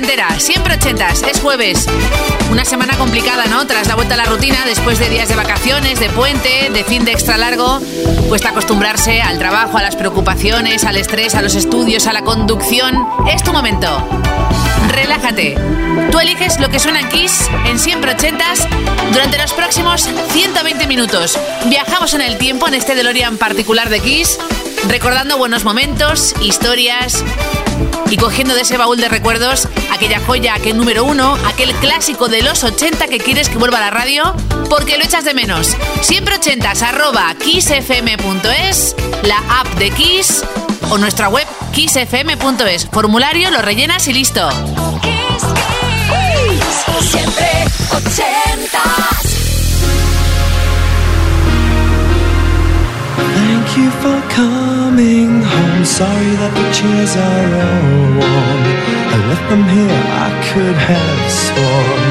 ochentera. Siempre ochentas. Es jueves. Una semana complicada, ¿no? Tras la vuelta a la rutina, después de días de vacaciones, de puente, de fin de extra largo, cuesta acostumbrarse al trabajo, a las preocupaciones, al estrés, a los estudios, a la conducción. Es tu momento. Relájate. Tú eliges lo que suena en Kiss en siempre ochentas durante los próximos 120 minutos. Viajamos en el tiempo en este DeLorean particular de Kiss, recordando buenos momentos, historias y cogiendo de ese baúl de recuerdos aquella joya, aquel número uno, aquel clásico de los 80 que quieres que vuelva a la radio porque lo echas de menos. Siempre ochentas arroba kissfm.es, la app de Kiss o nuestra web kissfm.es. Formulario, lo rellenas y listo. siempre ochentas. Thank you for coming home. Sorry that the chairs are all warm. I left them here, I could have sworn.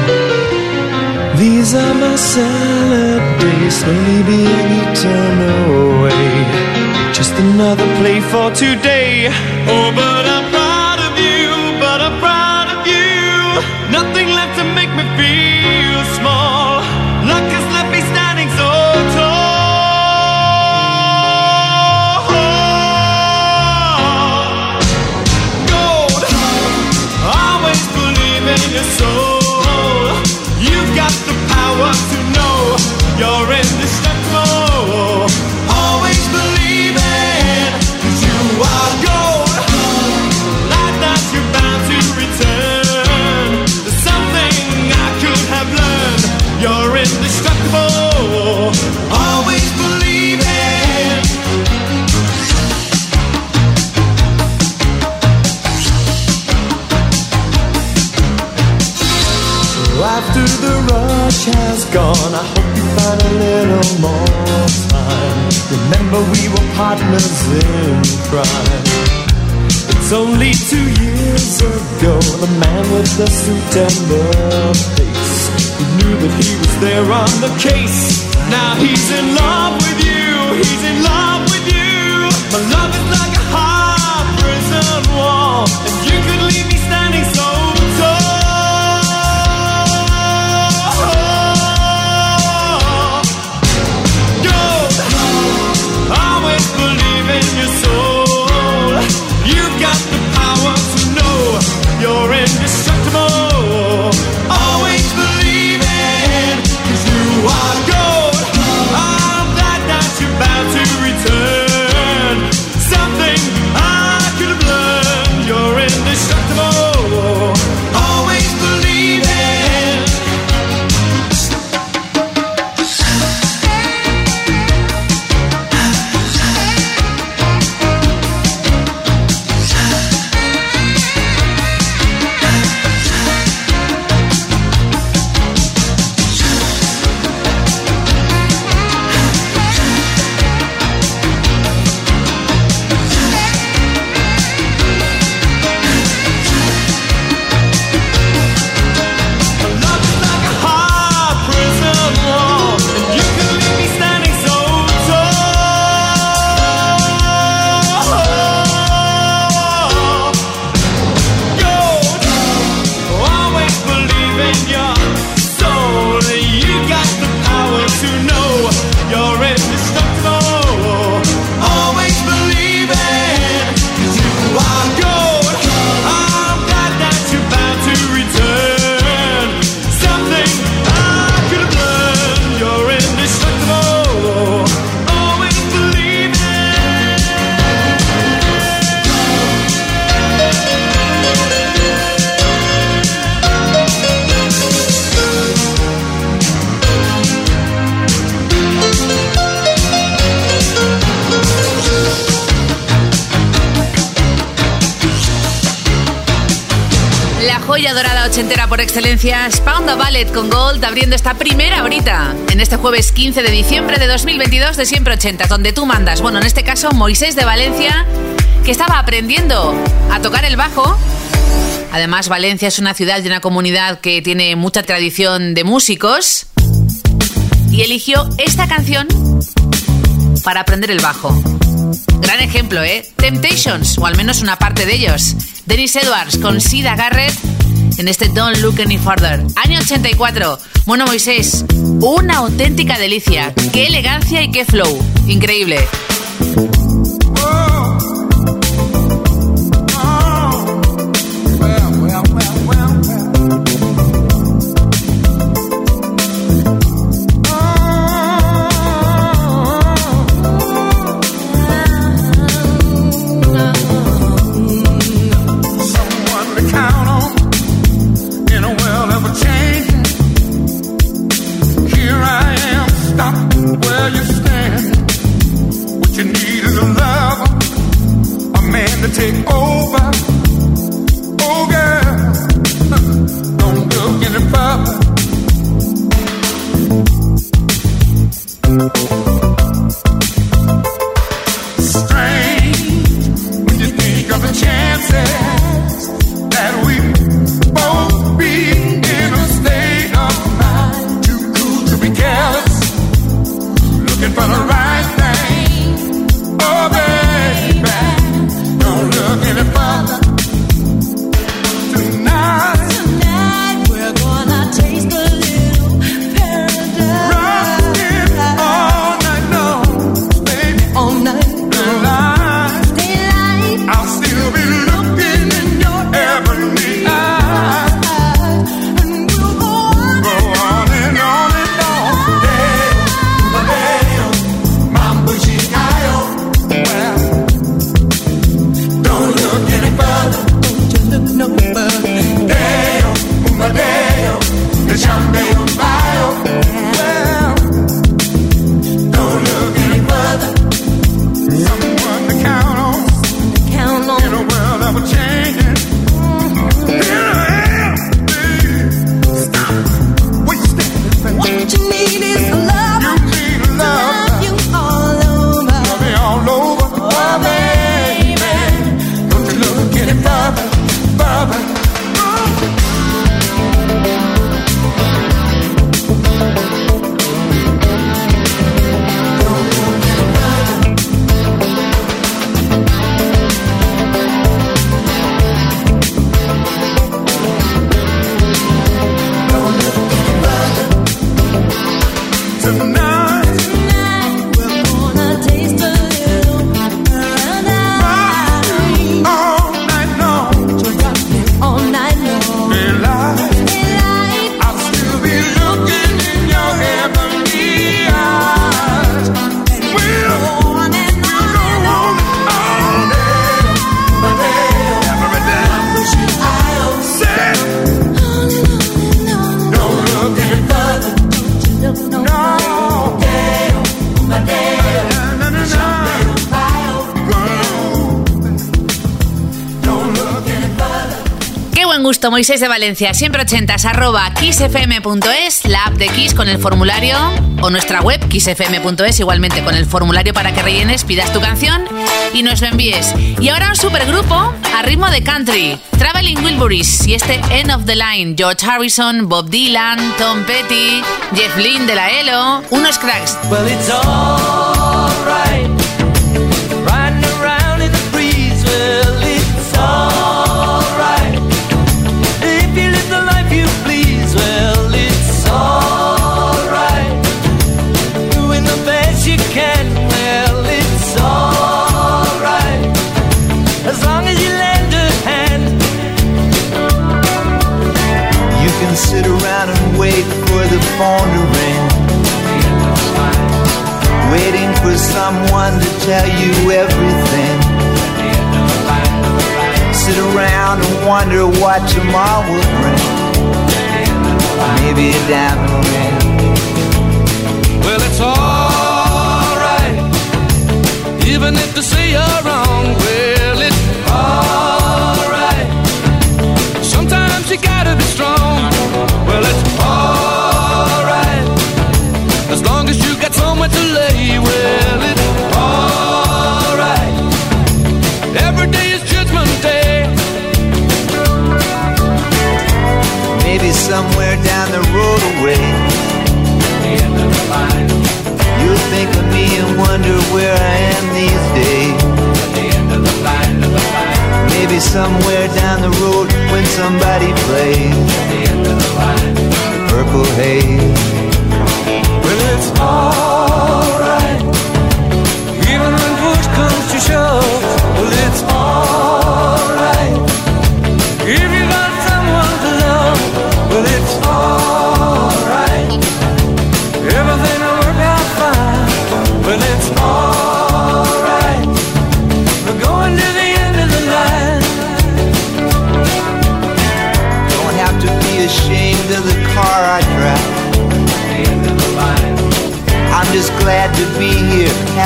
These are my salad days, slowly being eaten away. Just another play for today. Oh, but I'm proud of you, but I'm proud of you. Nothing you're indestructible. Always believe it, 'cause you are gold. Like that you're bound to return. There's something I could have learned. You're indestructible. Always believe it. So after the rush has gone, I find a little more time. Remember, we were partners in crime. It's only two years ago, the man with the suit and the face. He knew that he was there on the case. Now he's in love with you, he's in love por excelencia, Spawn the Ballet con Gold, abriendo esta primera horita en este jueves 15 de diciembre de 2022 de Siempre 80, donde tú mandas. Bueno, en este caso, Moisés de Valencia, que estaba aprendiendo a tocar el bajo. Además, Valencia es una ciudad y una comunidad que tiene mucha tradición de músicos. Y eligió esta canción para aprender el bajo. Gran ejemplo, ¿eh? Temptations, o al menos una parte de ellos. Dennis Edwards con Sida Garrett en este Don't Look Any Further. Año 84. Bueno, Moisés, una auténtica delicia. Qué elegancia y qué flow. Increíble. Moisés de Valencia, siempre ochentas, arroba kissfm.es, la app de Kiss con el formulario, o nuestra web, kissfm.es, igualmente con el formulario para que rellenes, pidas tu canción y nos lo envíes. Y ahora un supergrupo a ritmo de country, Traveling Wilburys y este End of the Line, George Harrison, Bob Dylan, Tom Petty, Jeff Lynne de la ELO, unos cracks. phone tell you everything. Sit around and wonder what tomorrow will bring. Maybe a diamond ring. Well, it's alright, even if they say you're wrong. Well, it's alright. Sometimes you gotta be strong. Well, it's alright, as long as you got somewhere to lay. Well, Maybe somewhere down the road away. You'll think of me and wonder where I am these days. Maybe somewhere down the road when somebody plays. The purple haze. Well, it's all.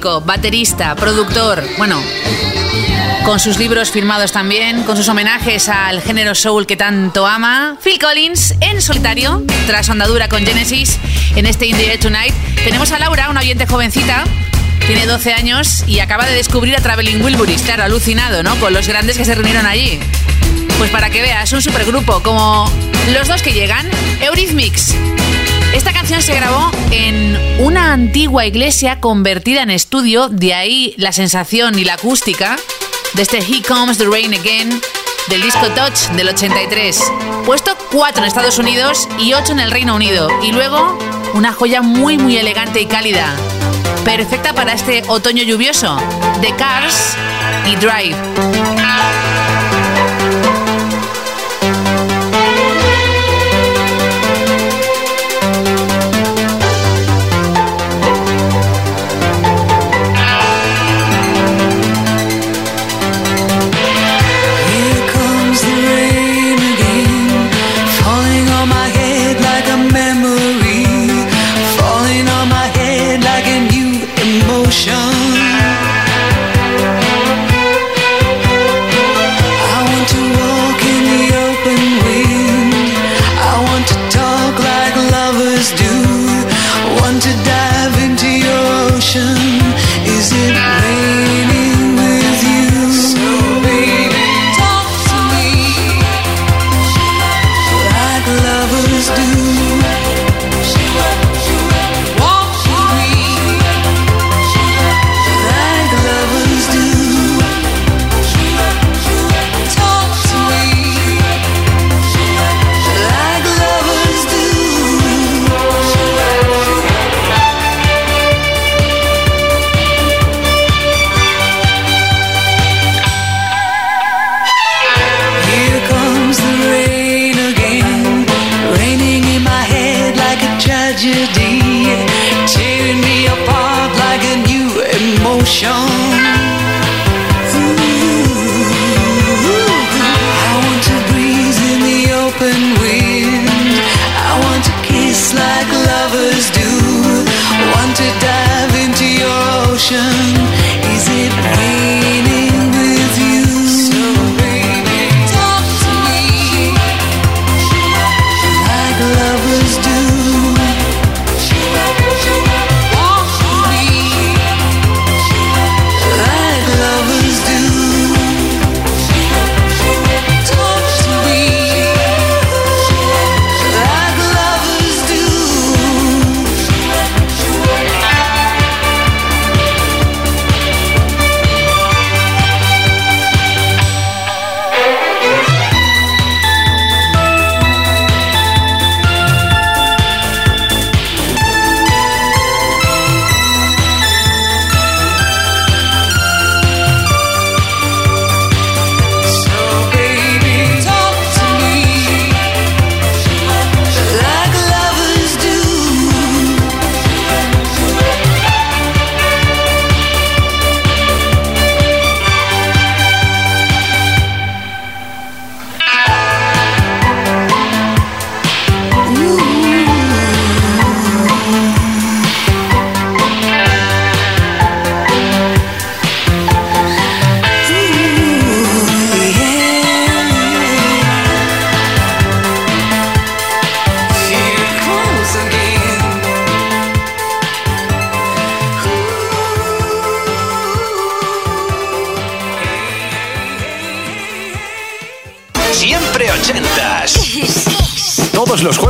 Baterista, productor, bueno, con sus libros firmados también, con sus homenajes al género soul que tanto ama, Phil Collins en solitario, tras andadura con Genesis en este Indie Tonight. Tenemos a Laura, una oyente jovencita, tiene 12 años y acaba de descubrir a Traveling Wilburys, claro, alucinado, ¿no? Con los grandes que se reunieron allí. Pues para que veas, un supergrupo como los dos que llegan, Eurythmics. Esta canción se grabó en una antigua iglesia convertida en estudio, de ahí la sensación y la acústica de este Here Comes the Rain Again del disco Touch del 83. Puesto 4 en Estados Unidos y 8 en el Reino Unido. Y luego una joya muy muy elegante y cálida. Perfecta para este otoño lluvioso. The Cars y Drive.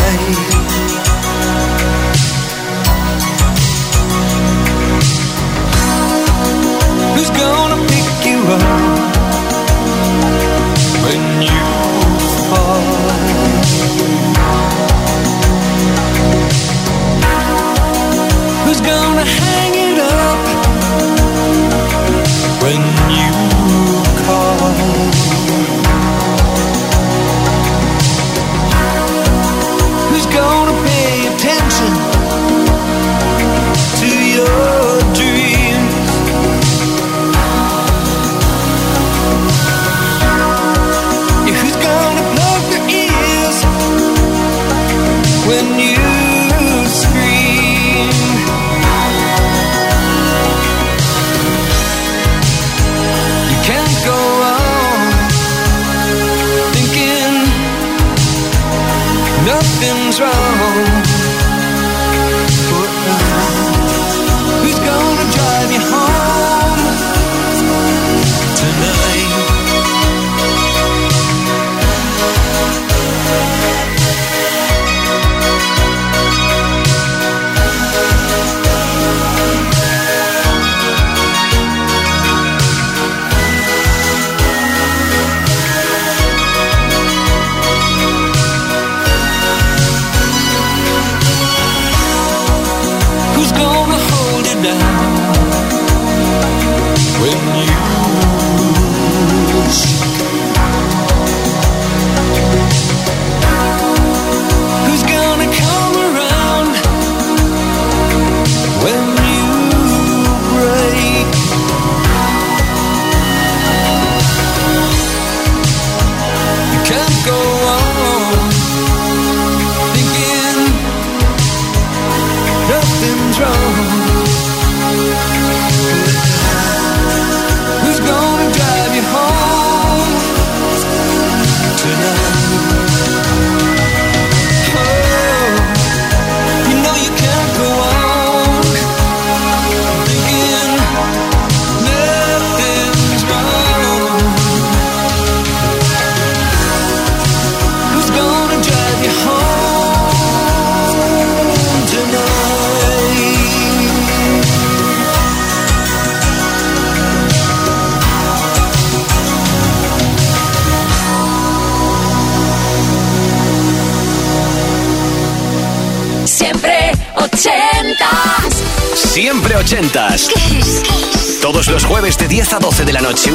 life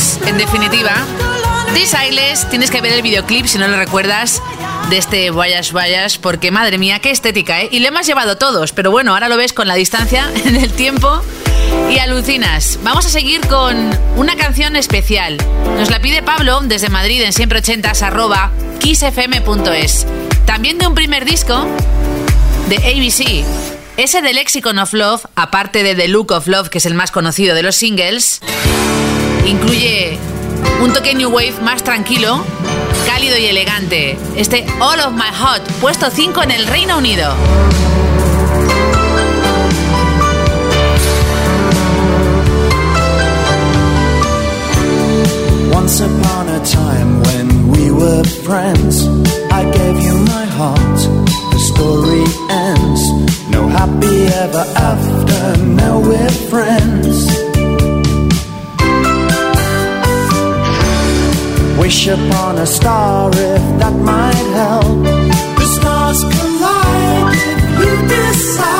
Debuts, en definitiva. This Eyeless, tienes que ver el videoclip si no lo recuerdas de este Voyage Voyage, porque madre mía, qué estética, ¿eh? Y le hemos llevado todos, pero bueno, ahora lo ves con la distancia en el tiempo y alucinas. Vamos a seguir con una canción especial. Nos la pide Pablo desde Madrid en siempre arroba kissfm.es. También de un primer disco de ABC. Ese de Lexicon of Love, aparte de The Look of Love, que es el más conocido de los singles, incluye un toque New Wave más tranquilo, cálido y elegante. Este All of My Heart, puesto 5 en el Reino Unido. Once upon a time when we were friends, I gave you my heart. The story ends. No happy ever after. Now we're friends. Wish upon a star if that might help. The stars collide if you decide.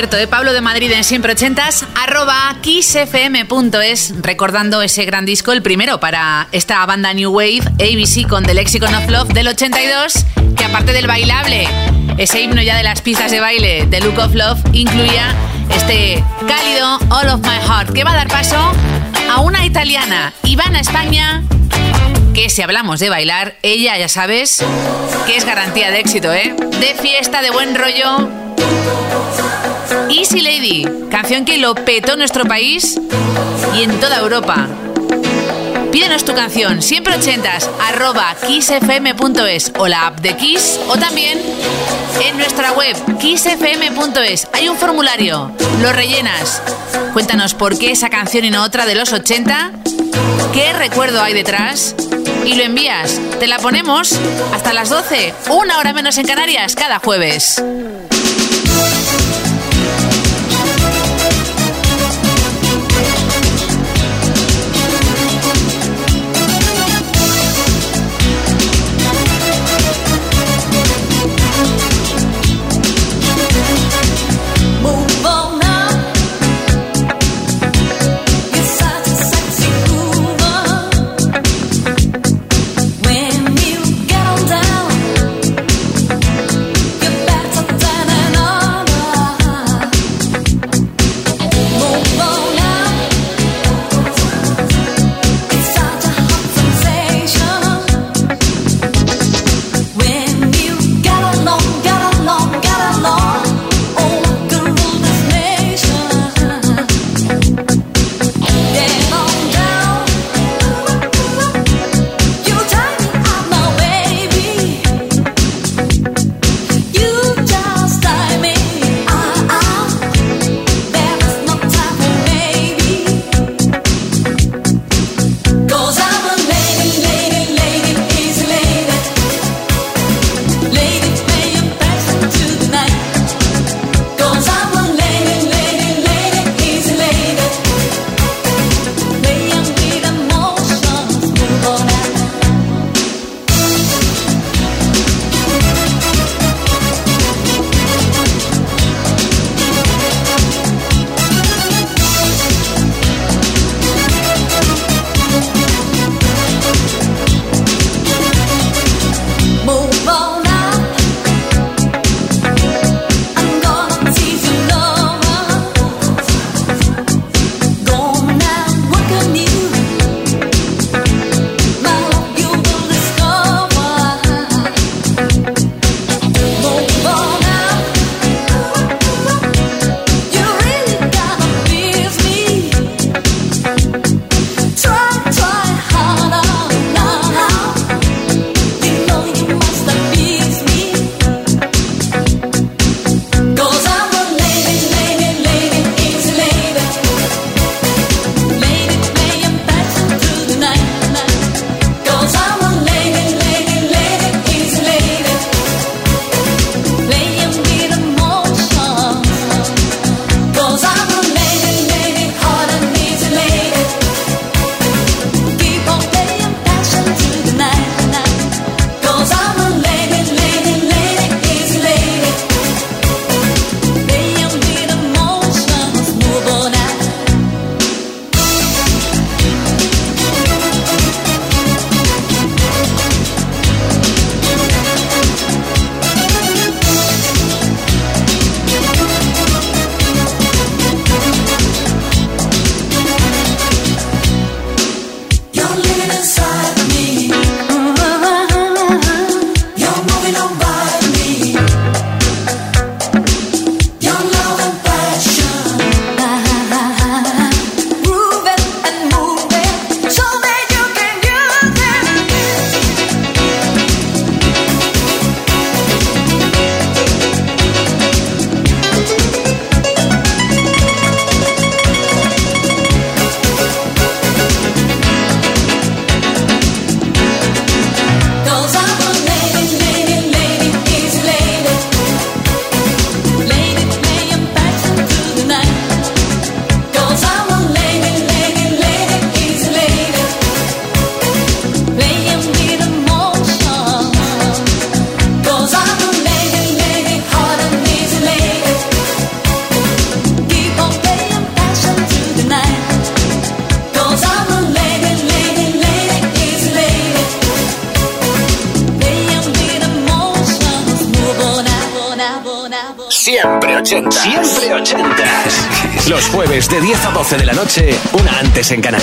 Qué acierto, ¿eh? Pablo de Madrid en siempre ochentas, arroba kissfm.es, recordando ese gran disco, el primero para esta banda New Wave, ABC con The Lexicon of Love del 82, que aparte del bailable, ese himno ya de las pistas de baile de Look of Love, incluía este cálido All of My Heart, que va a dar paso a una italiana, Ivana España, que si hablamos de bailar, ella ya sabes que es garantía de éxito, ¿eh? De fiesta, de buen rollo, Easy Lady, canción que lo petó en nuestro país y en toda Europa. Pídenos tu canción, siempre ochentas, arroba kissfm.es o la app de Kiss o también en nuestra web kissfm.es. Hay un formulario, lo rellenas. Cuéntanos por qué esa canción y no otra de los 80, qué recuerdo hay detrás y lo envías. Te la ponemos hasta las 12, una hora menos en Canarias, cada jueves. en Canarias.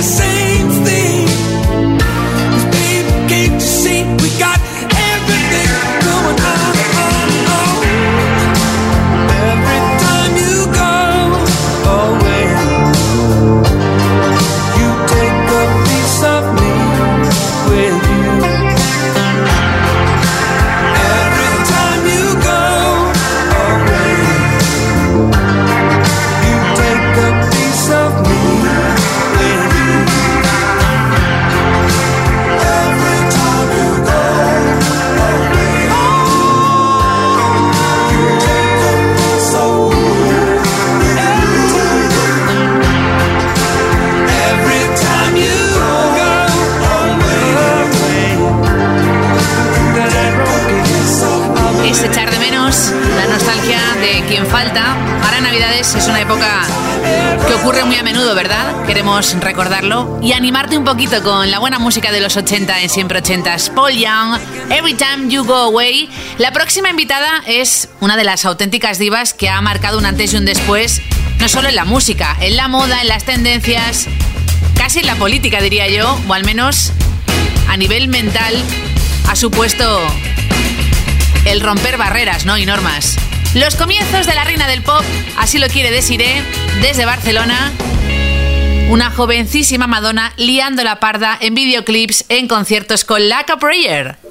the same poquito con la buena música de los 80 en siempre 80s. Paul Young, Every Time You Go Away. La próxima invitada es una de las auténticas divas que ha marcado un antes y un después, no solo en la música, en la moda, en las tendencias, casi en la política, diría yo, o al menos a nivel mental, ha supuesto el romper barreras ¿no? y normas. Los comienzos de la reina del pop, así lo quiere Desiree, ¿eh? desde Barcelona una jovencísima Madonna liando la parda en videoclips en conciertos con La Prayer.